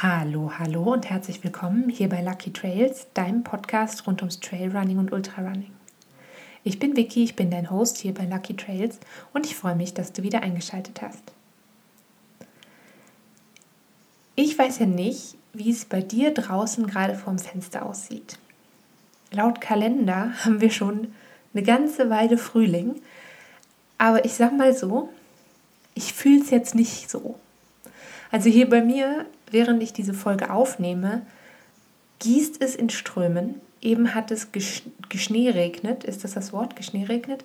Hallo, hallo und herzlich willkommen hier bei Lucky Trails, deinem Podcast rund ums Trailrunning und Ultrarunning. Ich bin Vicky, ich bin dein Host hier bei Lucky Trails und ich freue mich, dass du wieder eingeschaltet hast. Ich weiß ja nicht, wie es bei dir draußen gerade vorm Fenster aussieht. Laut Kalender haben wir schon eine ganze Weile Frühling, aber ich sag mal so, ich fühle es jetzt nicht so. Also hier bei mir, während ich diese Folge aufnehme, gießt es in Strömen. Eben hat es Geschnee regnet. Ist das das Wort? Geschnee regnet?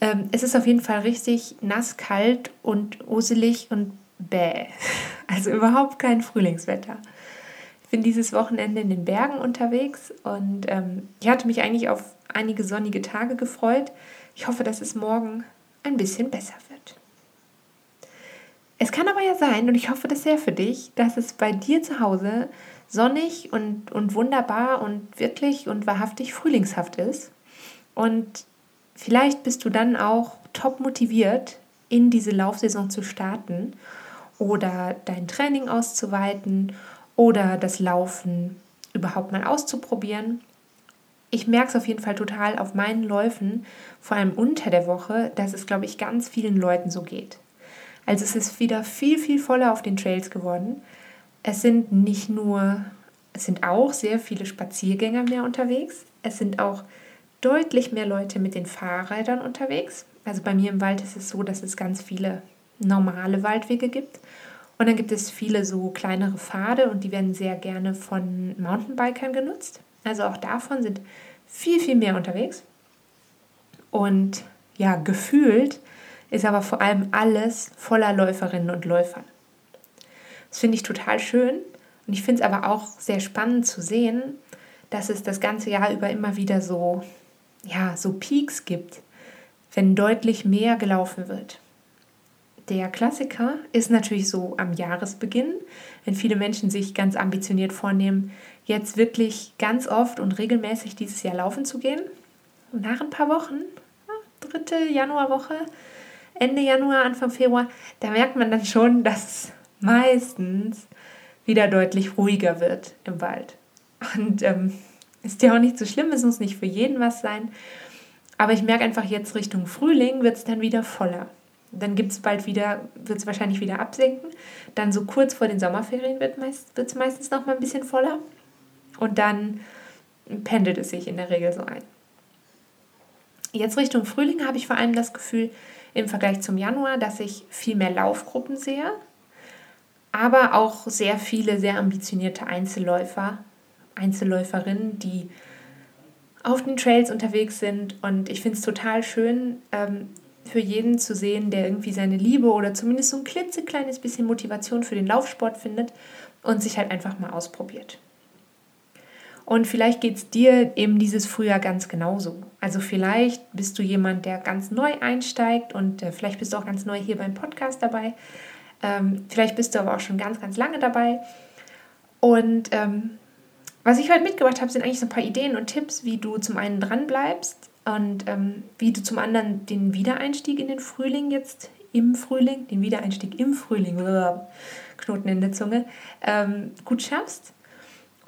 Ähm, es ist auf jeden Fall richtig nass, kalt und uselig und bäh. Also überhaupt kein Frühlingswetter. Ich bin dieses Wochenende in den Bergen unterwegs und ähm, ich hatte mich eigentlich auf einige sonnige Tage gefreut. Ich hoffe, dass es morgen ein bisschen besser. Es kann aber ja sein, und ich hoffe das sehr für dich, dass es bei dir zu Hause sonnig und, und wunderbar und wirklich und wahrhaftig frühlingshaft ist. Und vielleicht bist du dann auch top motiviert, in diese Laufsaison zu starten oder dein Training auszuweiten oder das Laufen überhaupt mal auszuprobieren. Ich merke es auf jeden Fall total auf meinen Läufen, vor allem unter der Woche, dass es, glaube ich, ganz vielen Leuten so geht. Also es ist wieder viel, viel voller auf den Trails geworden. Es sind nicht nur, es sind auch sehr viele Spaziergänger mehr unterwegs. Es sind auch deutlich mehr Leute mit den Fahrrädern unterwegs. Also bei mir im Wald ist es so, dass es ganz viele normale Waldwege gibt. Und dann gibt es viele so kleinere Pfade und die werden sehr gerne von Mountainbikern genutzt. Also auch davon sind viel, viel mehr unterwegs. Und ja, gefühlt ist aber vor allem alles voller Läuferinnen und Läufern. Das finde ich total schön und ich finde es aber auch sehr spannend zu sehen, dass es das ganze Jahr über immer wieder so, ja, so Peaks gibt, wenn deutlich mehr gelaufen wird. Der Klassiker ist natürlich so am Jahresbeginn, wenn viele Menschen sich ganz ambitioniert vornehmen, jetzt wirklich ganz oft und regelmäßig dieses Jahr laufen zu gehen. Und nach ein paar Wochen, dritte Januarwoche, Ende Januar, Anfang Februar, da merkt man dann schon, dass meistens wieder deutlich ruhiger wird im Wald. Und ähm, ist ja auch nicht so schlimm, es muss nicht für jeden was sein. Aber ich merke einfach jetzt Richtung Frühling wird es dann wieder voller. Dann gibt es bald wieder, wird es wahrscheinlich wieder absinken. Dann so kurz vor den Sommerferien wird es meist, meistens noch mal ein bisschen voller. Und dann pendelt es sich in der Regel so ein. Jetzt Richtung Frühling habe ich vor allem das Gefühl, im Vergleich zum Januar, dass ich viel mehr Laufgruppen sehe, aber auch sehr viele sehr ambitionierte Einzelläufer, Einzelläuferinnen, die auf den Trails unterwegs sind. Und ich finde es total schön, ähm, für jeden zu sehen, der irgendwie seine Liebe oder zumindest so ein klitzekleines bisschen Motivation für den Laufsport findet und sich halt einfach mal ausprobiert. Und vielleicht geht es dir eben dieses Frühjahr ganz genauso. Also vielleicht bist du jemand, der ganz neu einsteigt und äh, vielleicht bist du auch ganz neu hier beim Podcast dabei. Ähm, vielleicht bist du aber auch schon ganz, ganz lange dabei. Und ähm, was ich heute mitgebracht habe, sind eigentlich so ein paar Ideen und Tipps, wie du zum einen dran bleibst und ähm, wie du zum anderen den Wiedereinstieg in den Frühling jetzt im Frühling, den Wiedereinstieg im Frühling, Knoten in der Zunge, ähm, gut schaffst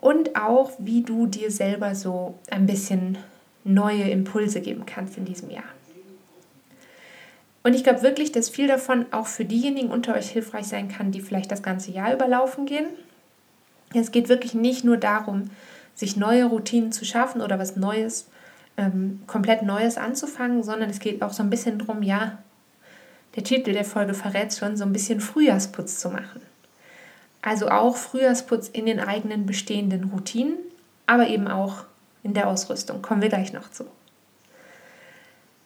und auch, wie du dir selber so ein bisschen neue Impulse geben kannst in diesem Jahr. Und ich glaube wirklich, dass viel davon auch für diejenigen unter euch hilfreich sein kann, die vielleicht das ganze Jahr überlaufen gehen. Es geht wirklich nicht nur darum, sich neue Routinen zu schaffen oder was Neues, ähm, komplett Neues anzufangen, sondern es geht auch so ein bisschen darum, ja, der Titel der Folge verrät schon, so ein bisschen Frühjahrsputz zu machen. Also auch Frühjahrsputz in den eigenen bestehenden Routinen, aber eben auch in der Ausrüstung. Kommen wir gleich noch zu.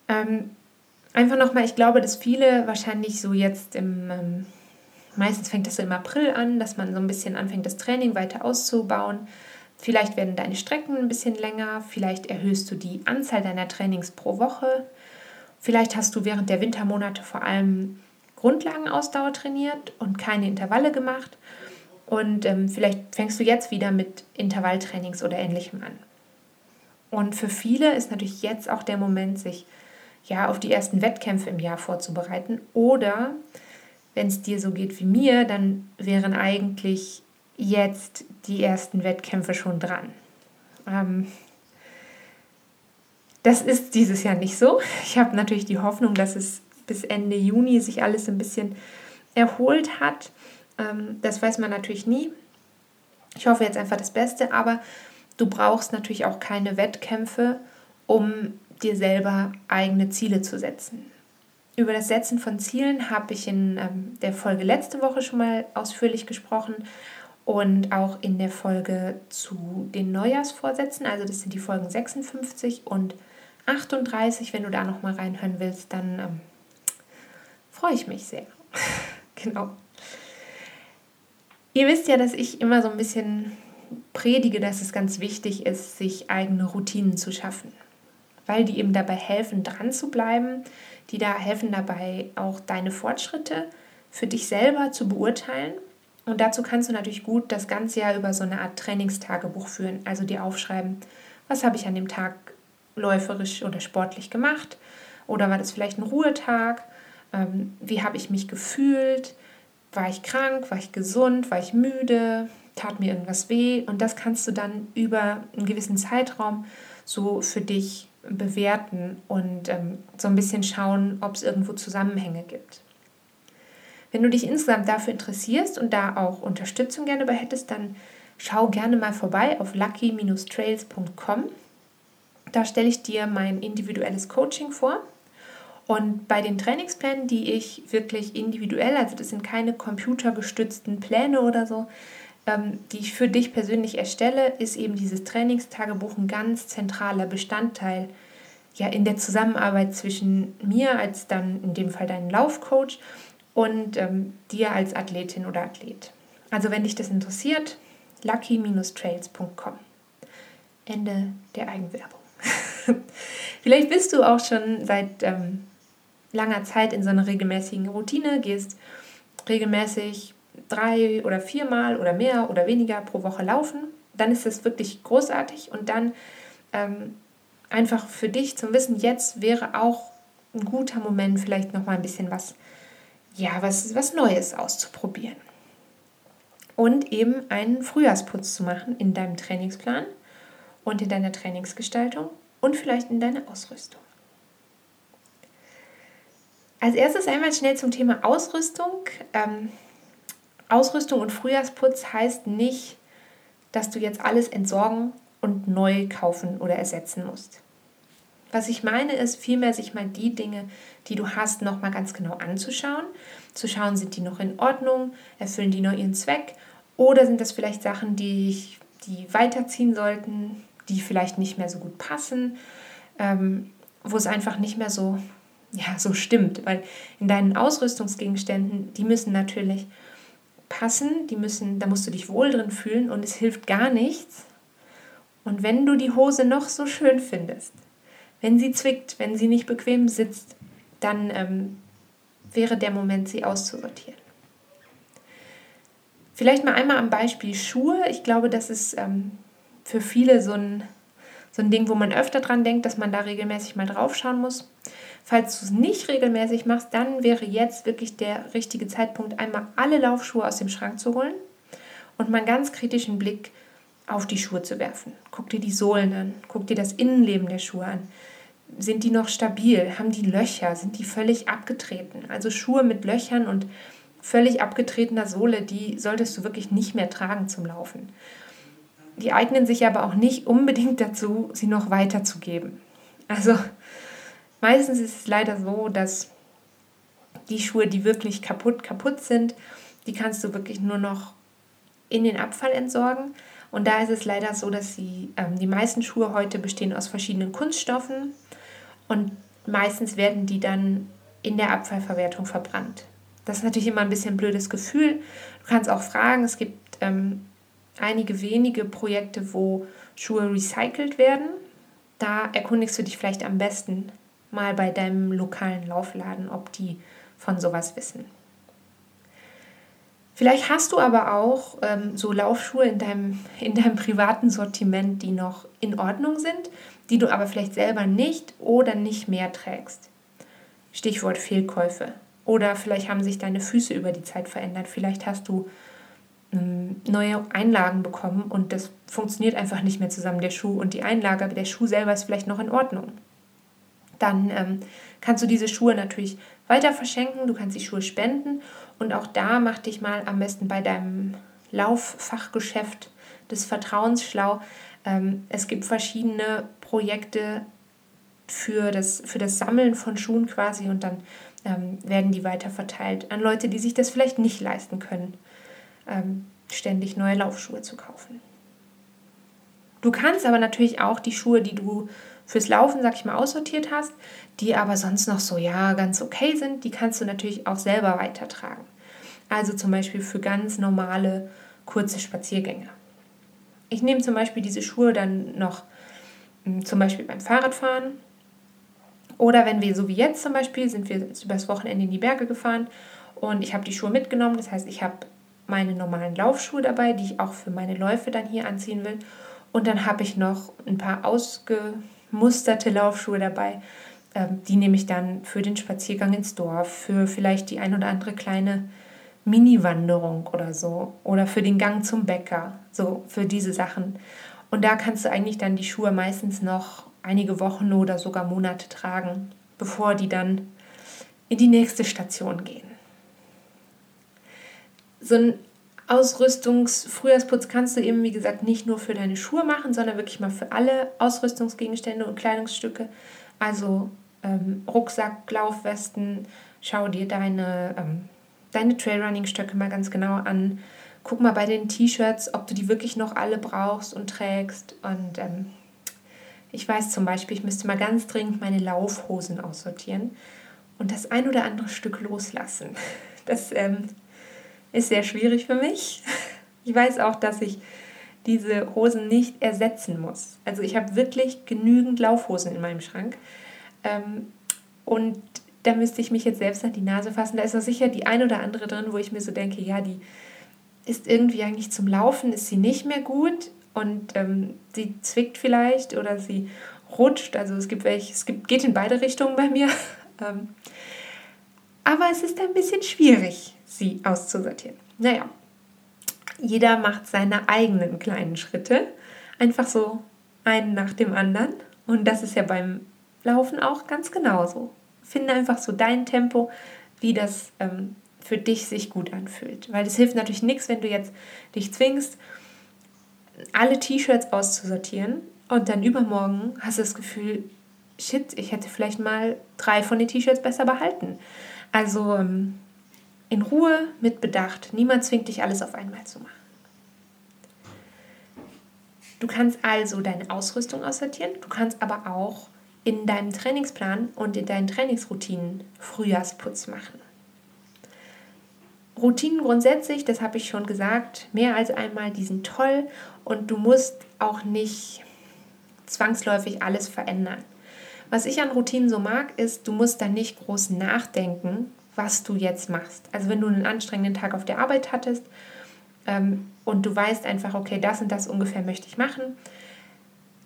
Ähm, einfach nochmal, ich glaube, dass viele wahrscheinlich so jetzt im, ähm, meistens fängt das so im April an, dass man so ein bisschen anfängt, das Training weiter auszubauen. Vielleicht werden deine Strecken ein bisschen länger, vielleicht erhöhst du die Anzahl deiner Trainings pro Woche. Vielleicht hast du während der Wintermonate vor allem Grundlagenausdauer trainiert und keine Intervalle gemacht. Und ähm, vielleicht fängst du jetzt wieder mit Intervalltrainings oder ähnlichem an. Und für viele ist natürlich jetzt auch der Moment, sich ja auf die ersten Wettkämpfe im Jahr vorzubereiten. Oder wenn es dir so geht wie mir, dann wären eigentlich jetzt die ersten Wettkämpfe schon dran. Ähm, das ist dieses Jahr nicht so. Ich habe natürlich die Hoffnung, dass es bis Ende Juni sich alles ein bisschen erholt hat. Ähm, das weiß man natürlich nie. Ich hoffe jetzt einfach das Beste, aber du brauchst natürlich auch keine Wettkämpfe, um dir selber eigene Ziele zu setzen. Über das Setzen von Zielen habe ich in ähm, der Folge letzte Woche schon mal ausführlich gesprochen und auch in der Folge zu den Neujahrsvorsätzen. Also das sind die Folgen 56 und 38. Wenn du da noch mal reinhören willst, dann ähm, freue ich mich sehr. genau. Ihr wisst ja, dass ich immer so ein bisschen predige, dass es ganz wichtig ist, sich eigene Routinen zu schaffen, weil die eben dabei helfen, dran zu bleiben, die da helfen dabei auch deine Fortschritte für dich selber zu beurteilen. Und dazu kannst du natürlich gut das ganze Jahr über so eine Art Trainingstagebuch führen, also dir aufschreiben, was habe ich an dem Tag läuferisch oder sportlich gemacht? Oder war das vielleicht ein Ruhetag, ähm, wie habe ich mich gefühlt, war ich krank, war ich gesund, war ich müde, tat mir irgendwas weh und das kannst du dann über einen gewissen Zeitraum so für dich bewerten und ähm, so ein bisschen schauen, ob es irgendwo Zusammenhänge gibt. Wenn du dich insgesamt dafür interessierst und da auch Unterstützung gerne bei hättest, dann schau gerne mal vorbei auf lucky-trails.com. Da stelle ich dir mein individuelles Coaching vor. Und bei den Trainingsplänen, die ich wirklich individuell, also das sind keine computergestützten Pläne oder so, ähm, die ich für dich persönlich erstelle, ist eben dieses Trainingstagebuch ein ganz zentraler Bestandteil ja, in der Zusammenarbeit zwischen mir als dann in dem Fall deinen Laufcoach und ähm, dir als Athletin oder Athlet. Also wenn dich das interessiert, lucky-trails.com. Ende der Eigenwerbung. Vielleicht bist du auch schon seit ähm, langer Zeit in so einer regelmäßigen Routine, gehst regelmäßig drei oder viermal oder mehr oder weniger pro Woche laufen, dann ist das wirklich großartig und dann ähm, einfach für dich zum Wissen, jetzt wäre auch ein guter Moment, vielleicht noch mal ein bisschen was, ja, was, was Neues auszuprobieren. Und eben einen Frühjahrsputz zu machen in deinem Trainingsplan und in deiner Trainingsgestaltung und vielleicht in deiner Ausrüstung. Als erstes einmal schnell zum Thema Ausrüstung. Ähm, Ausrüstung und Frühjahrsputz heißt nicht, dass du jetzt alles entsorgen und neu kaufen oder ersetzen musst. Was ich meine, ist vielmehr sich mal die Dinge, die du hast, nochmal ganz genau anzuschauen. Zu schauen, sind die noch in Ordnung, erfüllen die noch ihren Zweck oder sind das vielleicht Sachen, die, die weiterziehen sollten, die vielleicht nicht mehr so gut passen, ähm, wo es einfach nicht mehr so, ja, so stimmt. Weil in deinen Ausrüstungsgegenständen, die müssen natürlich passen, die müssen, da musst du dich wohl drin fühlen und es hilft gar nichts. Und wenn du die Hose noch so schön findest, wenn sie zwickt, wenn sie nicht bequem sitzt, dann ähm, wäre der Moment, sie auszusortieren. Vielleicht mal einmal am Beispiel Schuhe. Ich glaube, das ist ähm, für viele so ein, so ein Ding, wo man öfter dran denkt, dass man da regelmäßig mal drauf schauen muss. Falls du es nicht regelmäßig machst, dann wäre jetzt wirklich der richtige Zeitpunkt, einmal alle Laufschuhe aus dem Schrank zu holen und mal einen ganz kritischen Blick auf die Schuhe zu werfen. Guck dir die Sohlen an, guck dir das Innenleben der Schuhe an. Sind die noch stabil? Haben die Löcher? Sind die völlig abgetreten? Also Schuhe mit Löchern und völlig abgetretener Sohle, die solltest du wirklich nicht mehr tragen zum Laufen. Die eignen sich aber auch nicht unbedingt dazu, sie noch weiterzugeben. Also Meistens ist es leider so, dass die Schuhe, die wirklich kaputt, kaputt sind, die kannst du wirklich nur noch in den Abfall entsorgen. Und da ist es leider so, dass sie, ähm, die meisten Schuhe heute bestehen aus verschiedenen Kunststoffen und meistens werden die dann in der Abfallverwertung verbrannt. Das ist natürlich immer ein bisschen ein blödes Gefühl. Du kannst auch fragen, es gibt ähm, einige wenige Projekte, wo Schuhe recycelt werden. Da erkundigst du dich vielleicht am besten mal bei deinem lokalen Laufladen, ob die von sowas wissen. Vielleicht hast du aber auch ähm, so Laufschuhe in deinem, in deinem privaten Sortiment, die noch in Ordnung sind, die du aber vielleicht selber nicht oder nicht mehr trägst. Stichwort Fehlkäufe. Oder vielleicht haben sich deine Füße über die Zeit verändert. Vielleicht hast du ähm, neue Einlagen bekommen und das funktioniert einfach nicht mehr zusammen, der Schuh und die Einlage, aber der Schuh selber ist vielleicht noch in Ordnung. Dann ähm, kannst du diese Schuhe natürlich weiter verschenken, du kannst die Schuhe spenden und auch da mach dich mal am besten bei deinem Lauffachgeschäft des Vertrauens schlau. Ähm, es gibt verschiedene Projekte für das, für das Sammeln von Schuhen quasi und dann ähm, werden die weiter verteilt an Leute, die sich das vielleicht nicht leisten können, ähm, ständig neue Laufschuhe zu kaufen. Du kannst aber natürlich auch die Schuhe, die du fürs Laufen, sag ich mal, aussortiert hast, die aber sonst noch so, ja, ganz okay sind, die kannst du natürlich auch selber weitertragen. Also zum Beispiel für ganz normale, kurze Spaziergänge. Ich nehme zum Beispiel diese Schuhe dann noch hm, zum Beispiel beim Fahrradfahren oder wenn wir, so wie jetzt zum Beispiel, sind wir übers Wochenende in die Berge gefahren und ich habe die Schuhe mitgenommen. Das heißt, ich habe meine normalen Laufschuhe dabei, die ich auch für meine Läufe dann hier anziehen will. Und dann habe ich noch ein paar ausgemusterte Laufschuhe dabei. Ähm, die nehme ich dann für den Spaziergang ins Dorf, für vielleicht die ein oder andere kleine Mini-Wanderung oder so. Oder für den Gang zum Bäcker. So, für diese Sachen. Und da kannst du eigentlich dann die Schuhe meistens noch einige Wochen oder sogar Monate tragen, bevor die dann in die nächste Station gehen. So ein Ausrüstungs-Frühjahrsputz kannst du eben, wie gesagt, nicht nur für deine Schuhe machen, sondern wirklich mal für alle Ausrüstungsgegenstände und Kleidungsstücke. Also ähm, Rucksack, Laufwesten, schau dir deine, ähm, deine Trailrunning-Stöcke mal ganz genau an. Guck mal bei den T-Shirts, ob du die wirklich noch alle brauchst und trägst. Und ähm, ich weiß zum Beispiel, ich müsste mal ganz dringend meine Laufhosen aussortieren und das ein oder andere Stück loslassen. Das ähm, ist sehr schwierig für mich. Ich weiß auch, dass ich diese Hosen nicht ersetzen muss. Also ich habe wirklich genügend Laufhosen in meinem Schrank. Ähm, und da müsste ich mich jetzt selbst an die Nase fassen. Da ist auch sicher die ein oder andere drin, wo ich mir so denke, ja, die ist irgendwie eigentlich zum Laufen, ist sie nicht mehr gut und ähm, sie zwickt vielleicht oder sie rutscht. Also es gibt welche, es gibt, geht in beide Richtungen bei mir. aber es ist ein bisschen schwierig, sie auszusortieren. Naja, jeder macht seine eigenen kleinen Schritte, einfach so einen nach dem anderen. Und das ist ja beim Laufen auch ganz genauso. Finde einfach so dein Tempo, wie das ähm, für dich sich gut anfühlt. Weil es hilft natürlich nichts, wenn du jetzt dich zwingst, alle T-Shirts auszusortieren und dann übermorgen hast du das Gefühl, shit, ich hätte vielleicht mal drei von den T-Shirts besser behalten. Also ähm, in Ruhe, mit Bedacht. Niemand zwingt dich, alles auf einmal zu machen. Du kannst also deine Ausrüstung aussortieren, du kannst aber auch in deinem Trainingsplan und in deinen Trainingsroutinen Frühjahrsputz machen. Routinen grundsätzlich, das habe ich schon gesagt, mehr als einmal, die sind toll und du musst auch nicht zwangsläufig alles verändern. Was ich an Routinen so mag, ist, du musst dann nicht groß nachdenken, was du jetzt machst. Also wenn du einen anstrengenden Tag auf der Arbeit hattest ähm, und du weißt einfach, okay, das und das ungefähr möchte ich machen,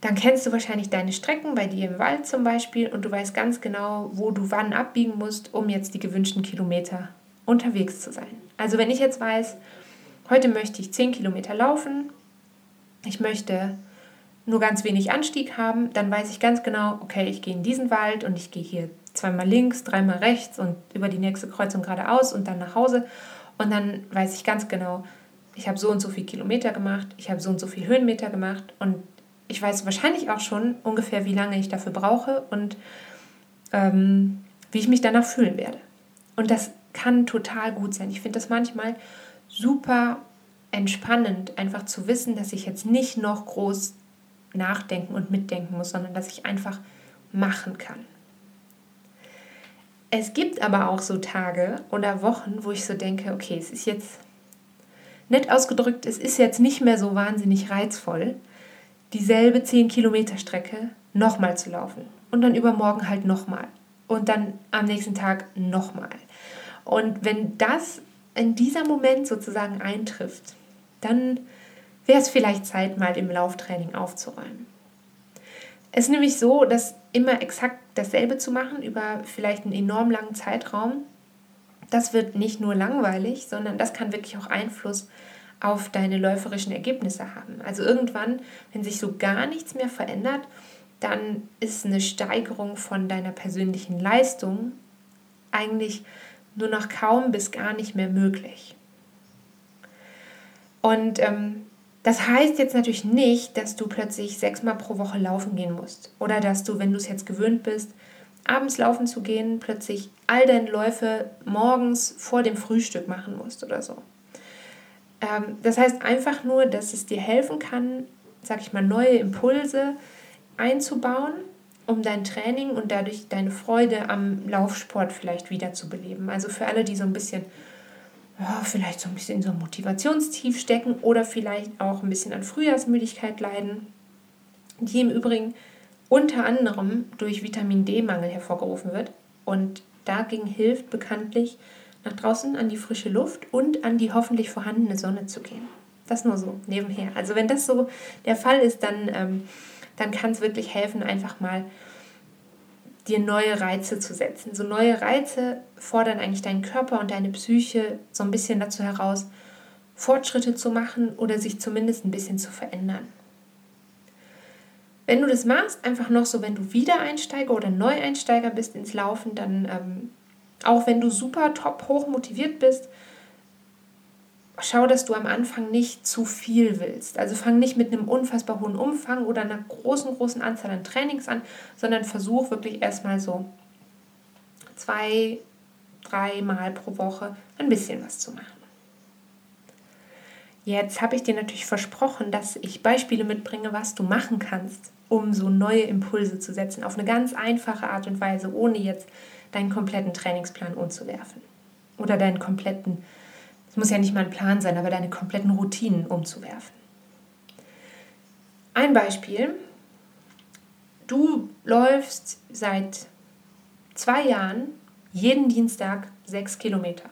dann kennst du wahrscheinlich deine Strecken bei dir im Wald zum Beispiel und du weißt ganz genau, wo du wann abbiegen musst, um jetzt die gewünschten Kilometer unterwegs zu sein. Also wenn ich jetzt weiß, heute möchte ich 10 Kilometer laufen, ich möchte nur ganz wenig Anstieg haben, dann weiß ich ganz genau, okay, ich gehe in diesen Wald und ich gehe hier zweimal links, dreimal rechts und über die nächste Kreuzung geradeaus und dann nach Hause. Und dann weiß ich ganz genau, ich habe so und so viele Kilometer gemacht, ich habe so und so viele Höhenmeter gemacht und ich weiß wahrscheinlich auch schon ungefähr, wie lange ich dafür brauche und ähm, wie ich mich danach fühlen werde. Und das kann total gut sein. Ich finde das manchmal super entspannend, einfach zu wissen, dass ich jetzt nicht noch groß nachdenken und mitdenken muss, sondern dass ich einfach machen kann. Es gibt aber auch so Tage oder Wochen, wo ich so denke, okay, es ist jetzt nett ausgedrückt, es ist jetzt nicht mehr so wahnsinnig reizvoll, dieselbe 10 Kilometer Strecke nochmal zu laufen und dann übermorgen halt nochmal und dann am nächsten Tag nochmal. Und wenn das in dieser Moment sozusagen eintrifft, dann wäre es vielleicht Zeit, mal im Lauftraining aufzuräumen. Es ist nämlich so, dass immer exakt dasselbe zu machen über vielleicht einen enorm langen Zeitraum, das wird nicht nur langweilig, sondern das kann wirklich auch Einfluss auf deine läuferischen Ergebnisse haben. Also irgendwann, wenn sich so gar nichts mehr verändert, dann ist eine Steigerung von deiner persönlichen Leistung eigentlich nur noch kaum bis gar nicht mehr möglich. Und ähm, das heißt jetzt natürlich nicht, dass du plötzlich sechsmal pro Woche laufen gehen musst. Oder dass du, wenn du es jetzt gewöhnt bist, abends laufen zu gehen, plötzlich all deine Läufe morgens vor dem Frühstück machen musst oder so. Ähm, das heißt einfach nur, dass es dir helfen kann, sag ich mal, neue Impulse einzubauen, um dein Training und dadurch deine Freude am Laufsport vielleicht wiederzubeleben. Also für alle, die so ein bisschen, ja, vielleicht so ein bisschen in so einem Motivationstief stecken oder vielleicht auch ein bisschen an Frühjahrsmüdigkeit leiden, die im Übrigen unter anderem durch Vitamin D-Mangel hervorgerufen wird. Und dagegen hilft bekanntlich, nach draußen an die frische Luft und an die hoffentlich vorhandene Sonne zu gehen. Das nur so nebenher. Also wenn das so der Fall ist, dann, ähm, dann kann es wirklich helfen, einfach mal dir neue Reize zu setzen. So neue Reize fordern eigentlich deinen Körper und deine Psyche so ein bisschen dazu heraus, Fortschritte zu machen oder sich zumindest ein bisschen zu verändern. Wenn du das machst, einfach noch so, wenn du Wiedereinsteiger oder Neueinsteiger bist ins Laufen, dann ähm, auch wenn du super top hoch motiviert bist, schau, dass du am Anfang nicht zu viel willst. Also fang nicht mit einem unfassbar hohen Umfang oder einer großen, großen Anzahl an Trainings an, sondern versuch wirklich erstmal so zwei, dreimal pro Woche ein bisschen was zu machen. Jetzt habe ich dir natürlich versprochen, dass ich Beispiele mitbringe, was du machen kannst, um so neue Impulse zu setzen, auf eine ganz einfache Art und Weise, ohne jetzt deinen kompletten Trainingsplan umzuwerfen. Oder deinen kompletten, es muss ja nicht mal ein Plan sein, aber deine kompletten Routinen umzuwerfen. Ein Beispiel, du läufst seit zwei Jahren jeden Dienstag sechs Kilometer.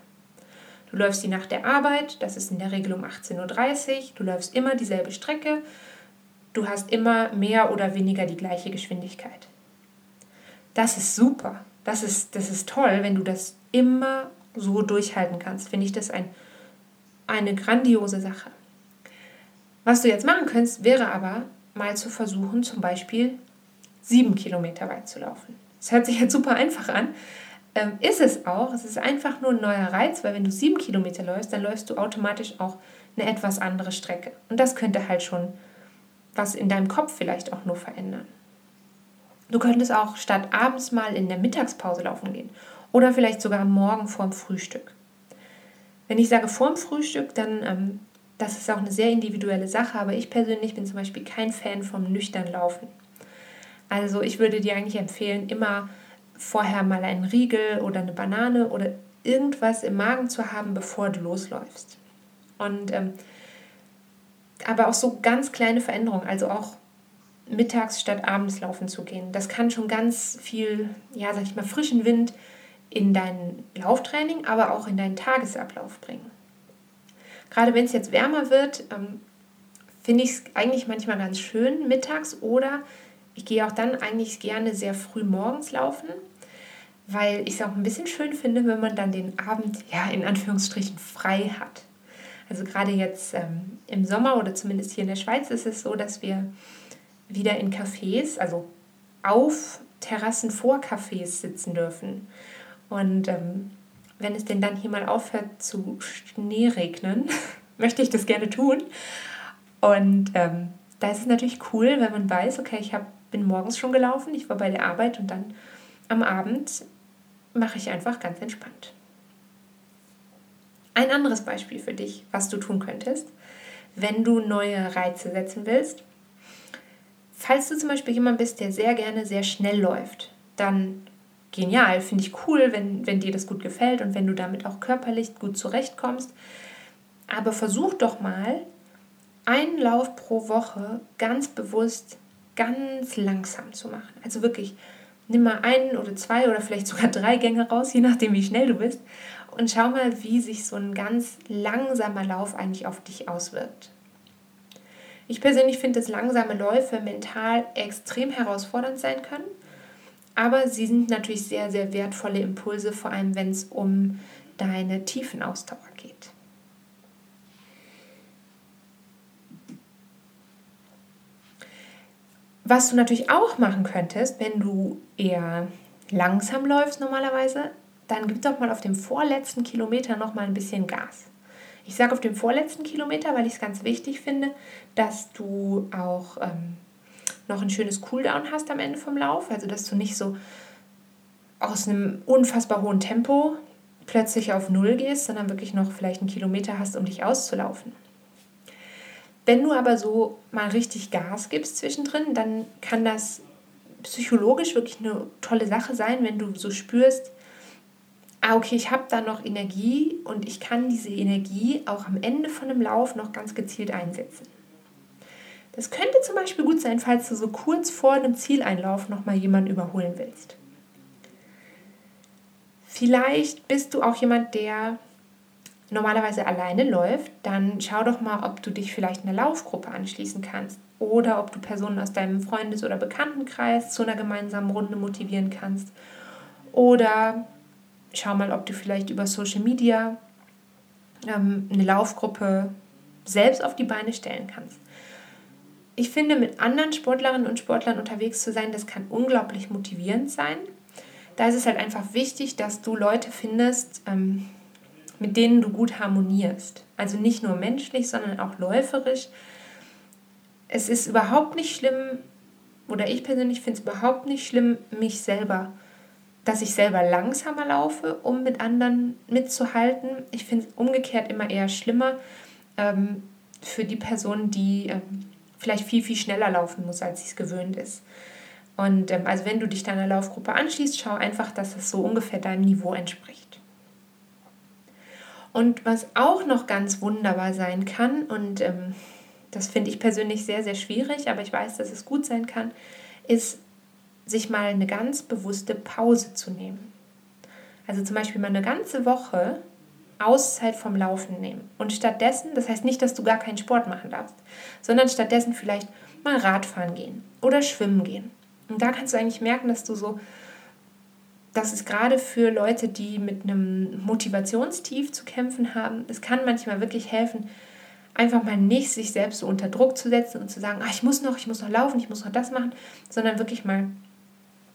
Du läufst die nach der Arbeit, das ist in der Regel um 18.30 Uhr, du läufst immer dieselbe Strecke, du hast immer mehr oder weniger die gleiche Geschwindigkeit. Das ist super. Das ist, das ist toll, wenn du das immer so durchhalten kannst. Finde ich das ein, eine grandiose Sache. Was du jetzt machen könntest, wäre aber mal zu versuchen, zum Beispiel sieben Kilometer weit zu laufen. Das hört sich jetzt super einfach an. Ähm, ist es auch. Es ist einfach nur ein neuer Reiz, weil wenn du sieben Kilometer läufst, dann läufst du automatisch auch eine etwas andere Strecke. Und das könnte halt schon was in deinem Kopf vielleicht auch nur verändern. Du könntest auch statt abends mal in der Mittagspause laufen gehen oder vielleicht sogar Morgen vorm Frühstück. Wenn ich sage vorm Frühstück, dann ähm, das ist auch eine sehr individuelle Sache, aber ich persönlich bin zum Beispiel kein Fan vom nüchtern Laufen. Also ich würde dir eigentlich empfehlen, immer vorher mal einen Riegel oder eine Banane oder irgendwas im Magen zu haben, bevor du losläufst. Und ähm, aber auch so ganz kleine Veränderungen, also auch mittags statt abends laufen zu gehen. Das kann schon ganz viel, ja, sag ich mal, frischen Wind in dein Lauftraining, aber auch in deinen Tagesablauf bringen. Gerade wenn es jetzt wärmer wird, ähm, finde ich es eigentlich manchmal ganz schön mittags oder ich gehe auch dann eigentlich gerne sehr früh morgens laufen, weil ich es auch ein bisschen schön finde, wenn man dann den Abend, ja, in Anführungsstrichen frei hat. Also gerade jetzt ähm, im Sommer oder zumindest hier in der Schweiz ist es so, dass wir wieder in Cafés, also auf Terrassen vor Cafés sitzen dürfen. Und ähm, wenn es denn dann hier mal aufhört zu Schneeregnen, möchte ich das gerne tun. Und ähm, da ist es natürlich cool, wenn man weiß, okay, ich hab, bin morgens schon gelaufen, ich war bei der Arbeit und dann am Abend mache ich einfach ganz entspannt. Ein anderes Beispiel für dich, was du tun könntest, wenn du neue Reize setzen willst, Falls du zum Beispiel jemand bist, der sehr gerne sehr schnell läuft, dann genial, finde ich cool, wenn, wenn dir das gut gefällt und wenn du damit auch körperlich gut zurechtkommst. Aber versuch doch mal, einen Lauf pro Woche ganz bewusst, ganz langsam zu machen. Also wirklich, nimm mal einen oder zwei oder vielleicht sogar drei Gänge raus, je nachdem, wie schnell du bist. Und schau mal, wie sich so ein ganz langsamer Lauf eigentlich auf dich auswirkt. Ich persönlich finde, dass langsame Läufe mental extrem herausfordernd sein können, aber sie sind natürlich sehr, sehr wertvolle Impulse, vor allem wenn es um deine Tiefenausdauer geht. Was du natürlich auch machen könntest, wenn du eher langsam läufst normalerweise, dann gib doch mal auf dem vorletzten Kilometer noch mal ein bisschen Gas. Ich sage auf dem vorletzten Kilometer, weil ich es ganz wichtig finde, dass du auch ähm, noch ein schönes Cooldown hast am Ende vom Lauf, also dass du nicht so aus einem unfassbar hohen Tempo plötzlich auf Null gehst, sondern wirklich noch vielleicht einen Kilometer hast, um dich auszulaufen. Wenn du aber so mal richtig Gas gibst zwischendrin, dann kann das psychologisch wirklich eine tolle Sache sein, wenn du so spürst, ah, okay, ich habe da noch Energie und ich kann diese Energie auch am Ende von einem Lauf noch ganz gezielt einsetzen. Das könnte zum Beispiel gut sein, falls du so kurz vor einem Zieleinlauf nochmal jemanden überholen willst. Vielleicht bist du auch jemand, der normalerweise alleine läuft, dann schau doch mal, ob du dich vielleicht einer Laufgruppe anschließen kannst oder ob du Personen aus deinem Freundes- oder Bekanntenkreis zu einer gemeinsamen Runde motivieren kannst. Oder schau mal, ob du vielleicht über Social Media ähm, eine Laufgruppe selbst auf die Beine stellen kannst. Ich finde, mit anderen Sportlerinnen und Sportlern unterwegs zu sein, das kann unglaublich motivierend sein da ist es halt einfach wichtig, dass du Leute findest, ähm, mit denen du gut harmonierst. Also nicht nur menschlich, sondern auch läuferisch. Es ist überhaupt nicht schlimm, oder ich persönlich finde es überhaupt nicht schlimm, mich selber, dass ich selber langsamer laufe, um mit anderen mitzuhalten. Ich finde es umgekehrt immer eher schlimmer ähm, für die Person, die ähm, vielleicht viel, viel schneller laufen muss, als sie es gewöhnt ist. Und ähm, also wenn du dich deiner Laufgruppe anschließt, schau einfach, dass es so ungefähr deinem Niveau entspricht. Und was auch noch ganz wunderbar sein kann, und ähm, das finde ich persönlich sehr, sehr schwierig, aber ich weiß, dass es gut sein kann, ist, sich mal eine ganz bewusste Pause zu nehmen. Also zum Beispiel mal eine ganze Woche Auszeit vom Laufen nehmen. Und stattdessen, das heißt nicht, dass du gar keinen Sport machen darfst, sondern stattdessen vielleicht mal Radfahren gehen oder schwimmen gehen und da kannst du eigentlich merken, dass du so, das ist gerade für Leute, die mit einem Motivationstief zu kämpfen haben, es kann manchmal wirklich helfen, einfach mal nicht sich selbst so unter Druck zu setzen und zu sagen, ah, ich muss noch, ich muss noch laufen, ich muss noch das machen, sondern wirklich mal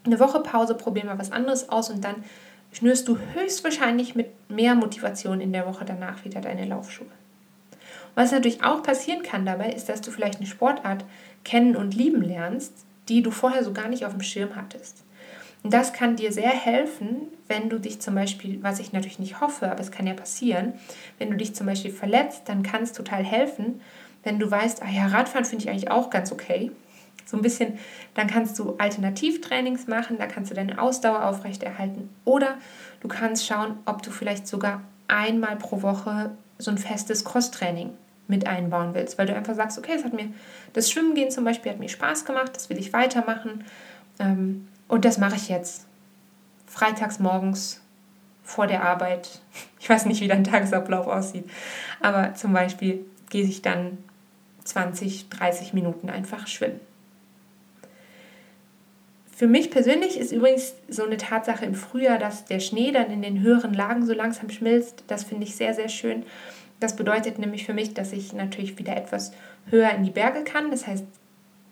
eine Woche Pause, probier mal was anderes aus und dann schnürst du höchstwahrscheinlich mit mehr Motivation in der Woche danach wieder deine Laufschuhe. Was natürlich auch passieren kann dabei, ist, dass du vielleicht eine Sportart kennen und lieben lernst, die du vorher so gar nicht auf dem Schirm hattest. Und das kann dir sehr helfen, wenn du dich zum Beispiel, was ich natürlich nicht hoffe, aber es kann ja passieren, wenn du dich zum Beispiel verletzt, dann kann es total helfen, wenn du weißt, ah ja, Radfahren finde ich eigentlich auch ganz okay. So ein bisschen, dann kannst du Alternativtrainings machen, da kannst du deine Ausdauer aufrechterhalten. Oder du kannst schauen, ob du vielleicht sogar einmal pro Woche so ein festes Crosstraining mit einbauen willst, weil du einfach sagst, okay, es hat mir, das Schwimmen zum Beispiel hat mir Spaß gemacht, das will ich weitermachen ähm, und das mache ich jetzt. Freitags morgens vor der Arbeit. Ich weiß nicht, wie dein Tagesablauf aussieht, aber zum Beispiel gehe ich dann 20, 30 Minuten einfach schwimmen. Für mich persönlich ist übrigens so eine Tatsache im Frühjahr, dass der Schnee dann in den höheren Lagen so langsam schmilzt. Das finde ich sehr, sehr schön. Das bedeutet nämlich für mich, dass ich natürlich wieder etwas höher in die Berge kann. Das heißt,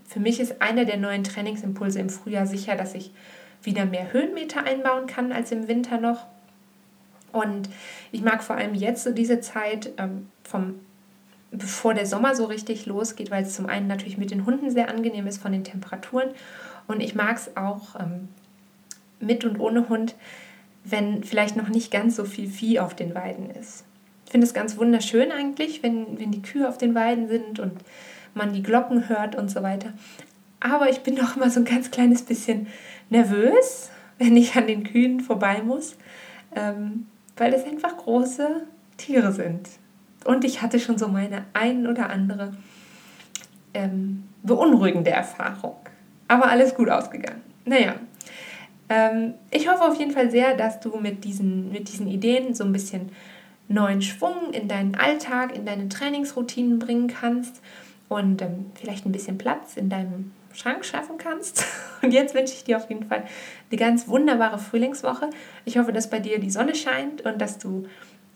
für mich ist einer der neuen Trainingsimpulse im Frühjahr sicher, dass ich wieder mehr Höhenmeter einbauen kann als im Winter noch. Und ich mag vor allem jetzt so diese Zeit ähm, vom bevor der Sommer so richtig losgeht, weil es zum einen natürlich mit den Hunden sehr angenehm ist von den Temperaturen und ich mag es auch ähm, mit und ohne Hund, wenn vielleicht noch nicht ganz so viel Vieh auf den Weiden ist. Ich finde es ganz wunderschön eigentlich, wenn, wenn die Kühe auf den Weiden sind und man die Glocken hört und so weiter. Aber ich bin doch immer so ein ganz kleines bisschen nervös, wenn ich an den Kühen vorbei muss, ähm, weil es einfach große Tiere sind. Und ich hatte schon so meine ein oder andere ähm, beunruhigende Erfahrung. Aber alles gut ausgegangen. Naja, ähm, ich hoffe auf jeden Fall sehr, dass du mit diesen, mit diesen Ideen so ein bisschen neuen Schwung in deinen Alltag, in deine Trainingsroutinen bringen kannst und ähm, vielleicht ein bisschen Platz in deinem Schrank schaffen kannst. Und jetzt wünsche ich dir auf jeden Fall eine ganz wunderbare Frühlingswoche. Ich hoffe, dass bei dir die Sonne scheint und dass du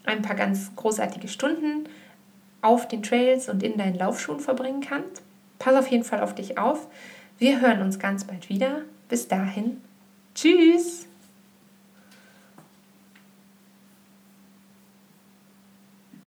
ein paar ganz großartige Stunden auf den Trails und in deinen Laufschuhen verbringen kannst. Pass auf jeden Fall auf dich auf. Wir hören uns ganz bald wieder. Bis dahin. Tschüss!